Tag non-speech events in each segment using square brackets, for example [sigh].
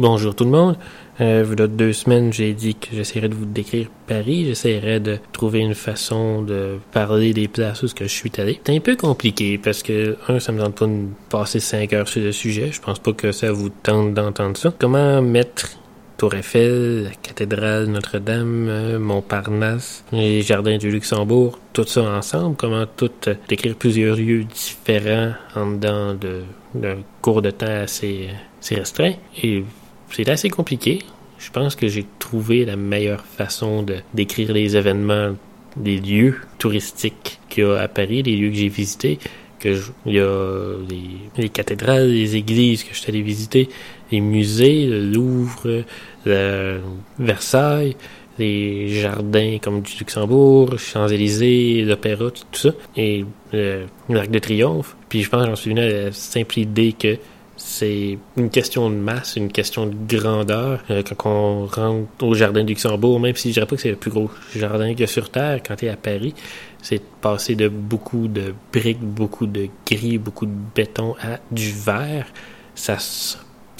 Bonjour tout le monde. Euh, il y deux semaines, j'ai dit que j'essaierais de vous décrire Paris. J'essaierais de trouver une façon de parler des places où je suis allé. C'est un peu compliqué parce que, un, ça me tente pas de passer cinq heures sur le sujet. Je pense pas que ça vous tente d'entendre ça. Comment mettre Tour Eiffel, la cathédrale Notre-Dame, euh, Montparnasse, les jardins du Luxembourg, tout ça ensemble, comment tout euh, décrire plusieurs lieux différents en dedans d'un cours de temps assez, assez restreint. C'est assez compliqué. Je pense que j'ai trouvé la meilleure façon de décrire les événements, les lieux touristiques qu'il y a à Paris, les lieux que j'ai visités. Que il y a les, cathédrales, les églises que je suis allé visiter, les musées, le Louvre, le Versailles, les jardins comme du Luxembourg, Champs-Élysées, l'Opéra, tout, ça, et l'Arc de Triomphe. Puis je pense que j'en suis venu à la simple idée que c'est une question de masse, une question de grandeur. Euh, quand on rentre au jardin du Luxembourg, même si je dirais pas que c'est le plus gros jardin que sur Terre, quand tu es à Paris, c'est passer de beaucoup de briques, beaucoup de gris, beaucoup de béton à du verre. Ça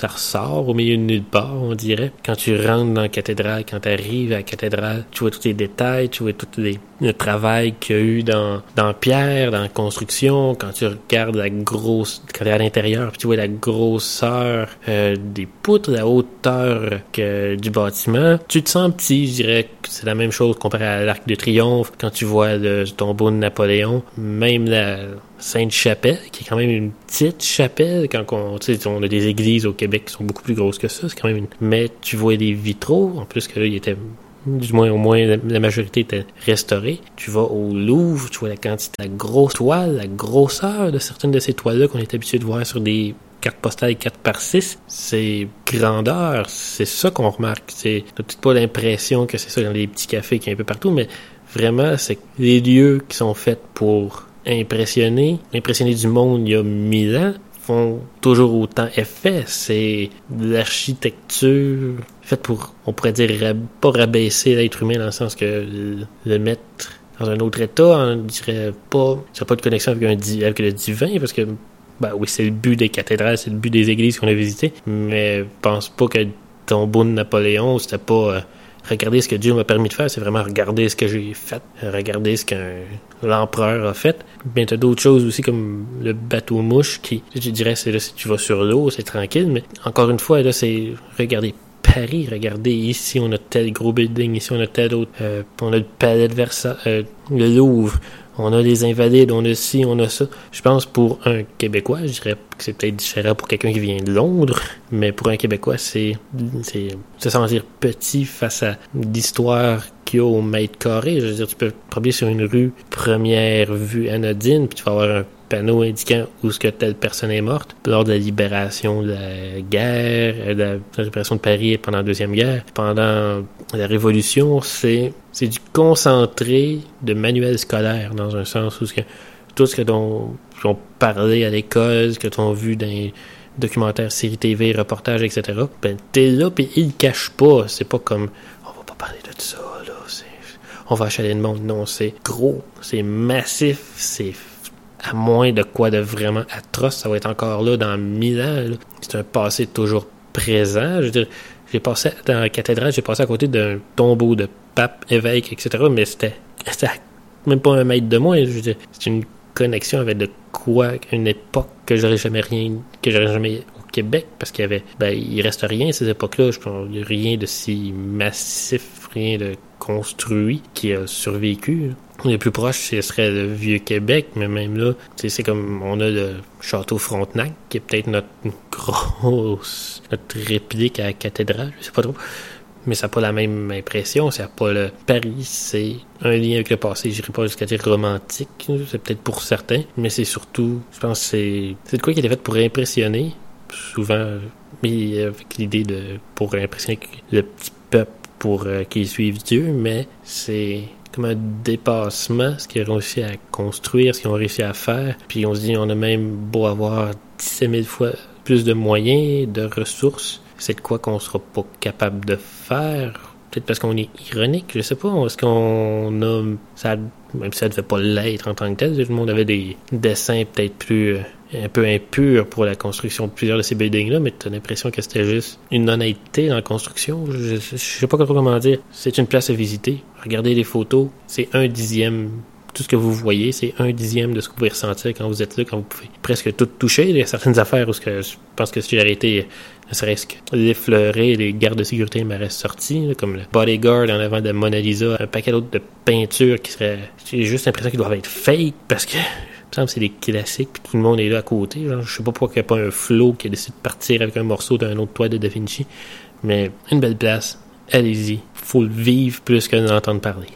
ça ressort au milieu de nulle part, on dirait. Quand tu rentres dans la cathédrale, quand tu arrives à la cathédrale, tu vois tous les détails, tu vois tout les, le travail qu'il y a eu dans, dans pierre, dans la construction. Quand tu regardes la grosse, quand tu es à l'intérieur, tu vois la grosseur euh, des poutres, la hauteur que, du bâtiment, tu te sens petit, je dirais que c'est la même chose comparé à l'Arc de Triomphe. Quand tu vois le tombeau de Napoléon, même la Sainte-Chapelle, qui est quand même une petite chapelle, quand on, on a des églises au Québec qui sont beaucoup plus grosses que ça, c'est quand même une... Mais tu vois des vitraux, en plus que là, il était du moins au moins la, majorité était restaurée. Tu vas au Louvre, tu vois la quantité, la grosse toile, la grosseur de certaines de ces toiles-là qu'on est habitué de voir sur des cartes postales 4 par 6. C'est grandeur, c'est ça qu'on remarque. C'est peut-être pas l'impression que c'est ça dans les petits cafés qui est un peu partout, mais vraiment, c'est les lieux qui sont faits pour impressionner, impressionner du monde il y a mille ans, font toujours autant effet. C'est l'architecture faite pour, on pourrait dire, pas rabaisser l'être humain dans le sens que le, mettre dans un autre état, on dirait pas, ça pas de connexion avec, un, avec le divin, parce que, bah oui, c'est le but des cathédrales, c'est le but des églises qu'on a visitées, mais pense pas que ton beau de Napoléon, c'était pas euh, regarder ce que Dieu m'a permis de faire, c'est vraiment regarder ce que j'ai fait, regarder ce que l'empereur a fait. Bien, t'as d'autres choses aussi comme le bateau mouche qui, je dirais, c'est là si tu vas sur l'eau, c'est tranquille, mais encore une fois, là, c'est regarder Paris, regardez, ici on a tel gros building, ici on a tel autre, euh, on a le palais de Versailles, euh, le Louvre, on a les invalides, on a ci, on a ça. Je pense pour un Québécois, je dirais que c'est peut-être différent pour quelqu'un qui vient de Londres, mais pour un Québécois, c'est se sentir petit face à l'histoire a au mètre carré. Je veux dire, tu peux te sur une rue première vue anodine, puis tu vas avoir un panneau indiquant où ce que telle personne est morte lors de la libération de la guerre, euh, de la libération de Paris pendant la Deuxième Guerre, pendant la Révolution, c'est c'est du concentré de manuels scolaires dans un sens où ce que, tout ce que t'ont parlé à l'école, ce que t'ont vu dans les documentaires, séries TV, reportages, etc. Ben t'es là puis ils le cachent pas. C'est pas comme on va pas parler de ça là. On va achaler le monde. Non, c'est gros, c'est massif, c'est à moins de quoi de vraiment atroce, ça va être encore là dans mille ans. C'est un passé toujours présent. Je veux j'ai passé dans la cathédrale, j'ai passé à côté d'un tombeau de pape, évêque, etc. Mais c'était, même pas un mètre de moi. C'est une connexion avec de quoi, une époque que j'aurais jamais rien, que j'aurais jamais Québec, parce qu'il y avait, ben, il reste rien à ces époques-là. Je pense, rien de si massif, rien de construit qui a survécu. Le plus proche, ce serait le vieux Québec, mais même là, c'est comme on a le château Frontenac, qui est peut-être notre [laughs] grosse, notre réplique à la cathédrale, je sais pas trop. Mais ça n'a pas la même impression, ça pas le Paris, c'est un lien avec le passé, j'irai pas jusqu'à dire romantique, c'est peut-être pour certains, mais c'est surtout, je pense c'est c'est de quoi qui était fait pour impressionner, souvent mais avec l'idée de pour impressionner le petit peuple pour euh, qu'ils suivent Dieu, mais c'est comme un dépassement, ce qu'ils ont réussi à construire, ce qu'ils ont réussi à faire. Puis on se dit, on a même beau avoir 17 000 fois plus de moyens, de ressources, c'est de quoi qu'on sera pas capable de faire peut-être parce qu'on est ironique, je sais pas. Est-ce qu'on a ça, même si ça devait pas l'être en tant que tel, tout le monde avait des dessins peut-être plus euh, un peu impurs pour la construction de plusieurs de ces buildings-là, mais tu as l'impression que c'était juste une honnêteté dans la construction? Je, je, sais pas trop comment dire. C'est une place à visiter. Regardez les photos, c'est un dixième tout ce que vous voyez, c'est un dixième de ce que vous pouvez ressentir quand vous êtes là, quand vous pouvez presque tout toucher. Il y a certaines affaires où je pense que si j'avais été ne serait-ce que l'effleurer, les gardes de sécurité m'auraient sorti, comme le bodyguard en avant de Mona Lisa, un paquet d'autres de peintures qui seraient... J'ai juste l'impression qu'ils doivent être fake, parce que... Me semble c'est des classiques, puis tout le monde est là à côté. Je sais pas pourquoi il n'y a pas un flow qui a décidé de partir avec un morceau d'un autre toit de Da Vinci. Mais une belle place, allez-y. Faut le vivre plus que d'en entendre parler.